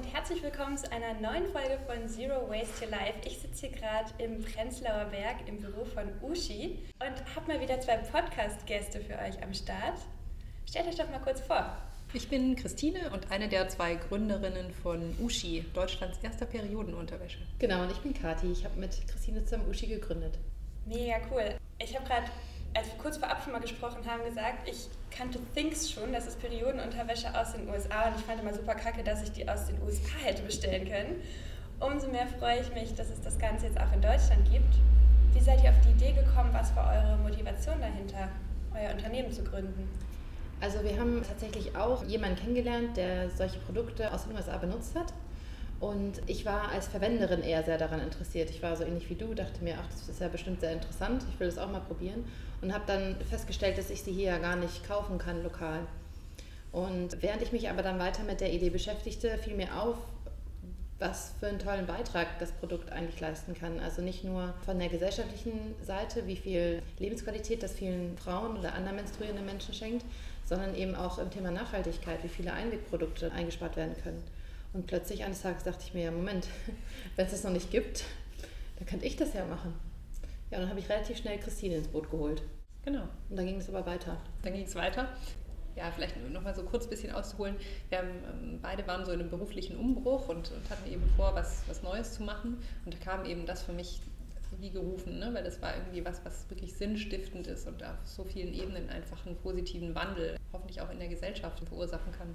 und herzlich willkommen zu einer neuen Folge von Zero Waste Your Life. Ich sitze hier gerade im Prenzlauer Berg im Büro von Uschi und habe mal wieder zwei Podcast-Gäste für euch am Start. Stellt euch doch mal kurz vor. Ich bin Christine und eine der zwei Gründerinnen von Uschi, Deutschlands erster Periodenunterwäsche. Genau, und ich bin Kati. Ich habe mit Christine zusammen Uschi gegründet. Mega cool. Ich habe gerade, als wir kurz vorab schon mal gesprochen haben, gesagt, ich kannte Thinks schon, das ist Periodenunterwäsche aus den USA und ich fand immer super kacke, dass ich die aus den USA hätte bestellen können. Umso mehr freue ich mich, dass es das Ganze jetzt auch in Deutschland gibt. Wie seid ihr auf die Idee gekommen? Was war eure Motivation dahinter, euer Unternehmen zu gründen? Also wir haben tatsächlich auch jemanden kennengelernt, der solche Produkte aus den USA benutzt hat. Und ich war als Verwenderin eher sehr daran interessiert. Ich war so ähnlich wie du, dachte mir, ach, das ist ja bestimmt sehr interessant, ich will das auch mal probieren. Und habe dann festgestellt, dass ich sie hier ja gar nicht kaufen kann lokal. Und während ich mich aber dann weiter mit der Idee beschäftigte, fiel mir auf, was für einen tollen Beitrag das Produkt eigentlich leisten kann. Also nicht nur von der gesellschaftlichen Seite, wie viel Lebensqualität das vielen Frauen oder anderen menstruierenden Menschen schenkt, sondern eben auch im Thema Nachhaltigkeit, wie viele Einwegprodukte eingespart werden können. Und plötzlich eines Tages dachte ich mir, ja Moment, wenn es das noch nicht gibt, dann könnte ich das ja machen. Ja, und dann habe ich relativ schnell Christine ins Boot geholt. Genau. Und dann ging es aber weiter. Dann ging es weiter. Ja, vielleicht noch mal so kurz ein bisschen auszuholen. Wir haben, ähm, beide waren so in einem beruflichen Umbruch und, und, hatten eben vor, was, was Neues zu machen. Und da kam eben das für mich wie gerufen, ne? weil das war irgendwie was, was wirklich sinnstiftend ist und auf so vielen Ebenen einfach einen positiven Wandel, hoffentlich auch in der Gesellschaft, verursachen kann.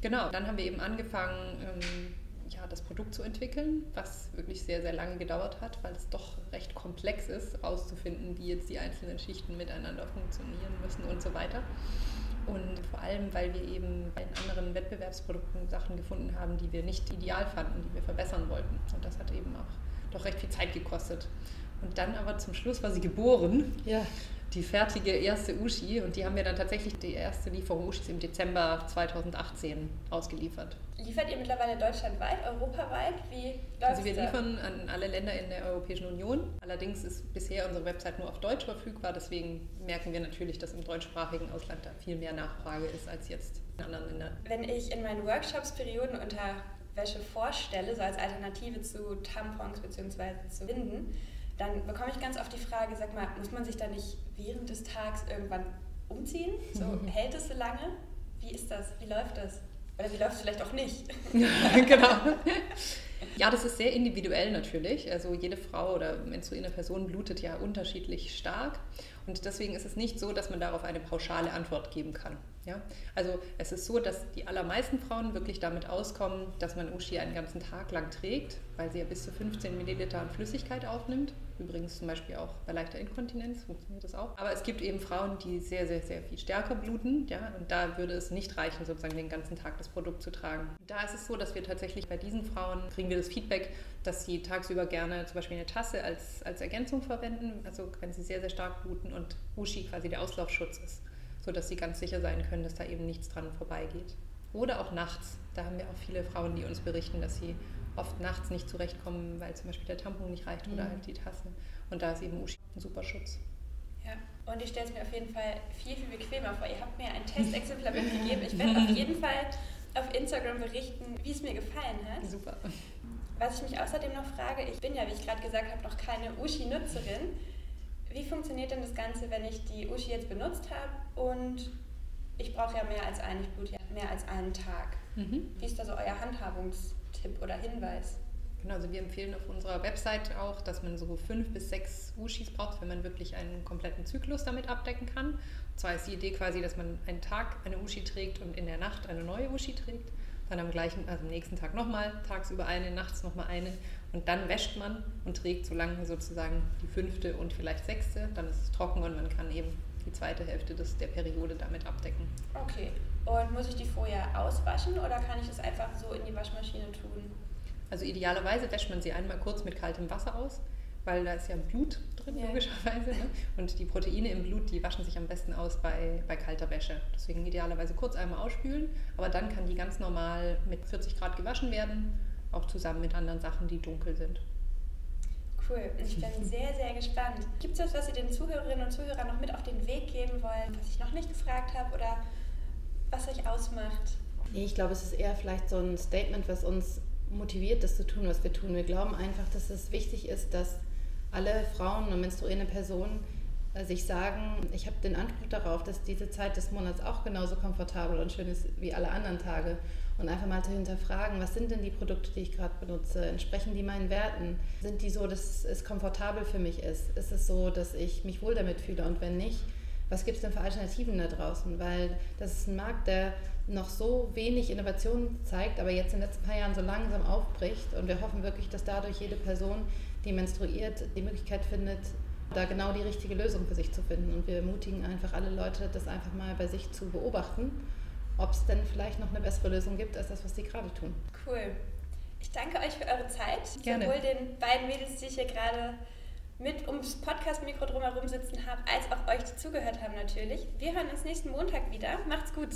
Genau, dann haben wir eben angefangen, ähm, ja, das Produkt zu entwickeln, was wirklich sehr, sehr lange gedauert hat, weil es doch recht komplex ist, herauszufinden, wie jetzt die einzelnen Schichten miteinander funktionieren müssen und so weiter. Und vor allem, weil wir eben bei den anderen Wettbewerbsprodukten Sachen gefunden haben, die wir nicht ideal fanden, die wir verbessern wollten. Und das hat eben auch doch recht viel Zeit gekostet. Und dann aber zum Schluss war sie geboren. Ja die fertige erste Uschi und die haben wir dann tatsächlich die erste Lieferung Uschis im Dezember 2018 ausgeliefert. Liefert ihr mittlerweile deutschlandweit, europaweit? Wie läuft Also wir liefern an alle Länder in der Europäischen Union. Allerdings ist bisher unsere Website nur auf Deutsch verfügbar, deswegen merken wir natürlich, dass im deutschsprachigen Ausland da viel mehr Nachfrage ist als jetzt in anderen Ländern. Wenn ich in meinen Workshops Perioden unter Wäsche vorstelle, so als Alternative zu Tampons bzw. zu Winden, dann bekomme ich ganz oft die Frage, sag mal, muss man sich da nicht während des Tages irgendwann umziehen? So, mhm. hält es so lange? Wie ist das? Wie läuft das? Oder wie läuft es vielleicht auch nicht? genau. Ja, das ist sehr individuell natürlich. Also jede Frau oder menstruierende Person blutet ja unterschiedlich stark. Und deswegen ist es nicht so, dass man darauf eine pauschale Antwort geben kann. Ja? Also es ist so, dass die allermeisten Frauen wirklich damit auskommen, dass man Uschi einen ganzen Tag lang trägt, weil sie ja bis zu 15 Milliliter an Flüssigkeit aufnimmt. Übrigens zum Beispiel auch bei leichter Inkontinenz funktioniert das auch. Aber es gibt eben Frauen, die sehr, sehr, sehr viel stärker bluten. Ja? Und da würde es nicht reichen, sozusagen den ganzen Tag das Produkt zu tragen. Da ist es so, dass wir tatsächlich bei diesen Frauen kriegen wir das Feedback, dass sie tagsüber gerne zum Beispiel eine Tasse als, als Ergänzung verwenden. Also wenn sie sehr, sehr stark bluten und Uschi quasi der Auslaufschutz ist sodass sie ganz sicher sein können, dass da eben nichts dran vorbeigeht. Oder auch nachts. Da haben wir auch viele Frauen, die uns berichten, dass sie oft nachts nicht zurechtkommen, weil zum Beispiel der Tampon nicht reicht mhm. oder halt die Tasse. Und da ist eben Uschi ein super Schutz. Ja, und ich stelle es mir auf jeden Fall viel, viel bequemer vor. Ihr habt mir ein Testexemplar mitgegeben. Ich werde auf jeden Fall auf Instagram berichten, wie es mir gefallen hat. Super. Was ich mich außerdem noch frage, ich bin ja, wie ich gerade gesagt habe, noch keine Uschi-Nutzerin. Wie funktioniert denn das Ganze, wenn ich die Uschi jetzt benutzt habe und ich brauche ja mehr als einen, ich blute ja mehr als einen Tag? Mhm. Wie ist da so euer Handhabungstipp oder Hinweis? Genau, also wir empfehlen auf unserer Website auch, dass man so fünf bis sechs Uschis braucht, wenn man wirklich einen kompletten Zyklus damit abdecken kann. Und zwar ist die Idee quasi, dass man einen Tag eine Uschi trägt und in der Nacht eine neue Uschi trägt. Dann am gleichen, also am nächsten Tag nochmal, tagsüber eine, nachts nochmal eine und dann wäscht man und trägt so lange sozusagen die fünfte und vielleicht sechste. Dann ist es trocken und man kann eben die zweite Hälfte des, der Periode damit abdecken. Okay. Und muss ich die vorher auswaschen oder kann ich es einfach so in die Waschmaschine tun? Also idealerweise wäscht man sie einmal kurz mit kaltem Wasser aus, weil da ist ja Blut drin, ja. logischerweise. Ne? Und die Proteine im Blut, die waschen sich am besten aus bei, bei kalter Wäsche. Deswegen idealerweise kurz einmal ausspülen, aber dann kann die ganz normal mit 40 Grad gewaschen werden auch zusammen mit anderen Sachen, die dunkel sind. Cool, ich bin sehr, sehr gespannt. Gibt es etwas, was Sie den Zuhörerinnen und Zuhörern noch mit auf den Weg geben wollen, was ich noch nicht gefragt habe oder was euch ausmacht? Nee, ich glaube, es ist eher vielleicht so ein Statement, was uns motiviert, das zu tun, was wir tun. Wir glauben einfach, dass es wichtig ist, dass alle Frauen und menstruierende Personen äh, sich sagen, ich habe den Anspruch darauf, dass diese Zeit des Monats auch genauso komfortabel und schön ist wie alle anderen Tage. Und einfach mal zu hinterfragen, was sind denn die Produkte, die ich gerade benutze? Entsprechen die meinen Werten? Sind die so, dass es komfortabel für mich ist? Ist es so, dass ich mich wohl damit fühle? Und wenn nicht, was gibt es denn für Alternativen da draußen? Weil das ist ein Markt, der noch so wenig Innovation zeigt, aber jetzt in den letzten paar Jahren so langsam aufbricht. Und wir hoffen wirklich, dass dadurch jede Person, die menstruiert, die Möglichkeit findet, da genau die richtige Lösung für sich zu finden. Und wir ermutigen einfach alle Leute, das einfach mal bei sich zu beobachten, ob es denn vielleicht noch eine bessere Lösung gibt, als das, was sie gerade tun. Cool. Ich danke euch für eure Zeit. Gerne. Sowohl den beiden Mädels, die ich hier gerade mit ums Podcast-Mikro drumherum sitzen habe, als auch euch, die zugehört haben natürlich. Wir hören uns nächsten Montag wieder. Macht's gut.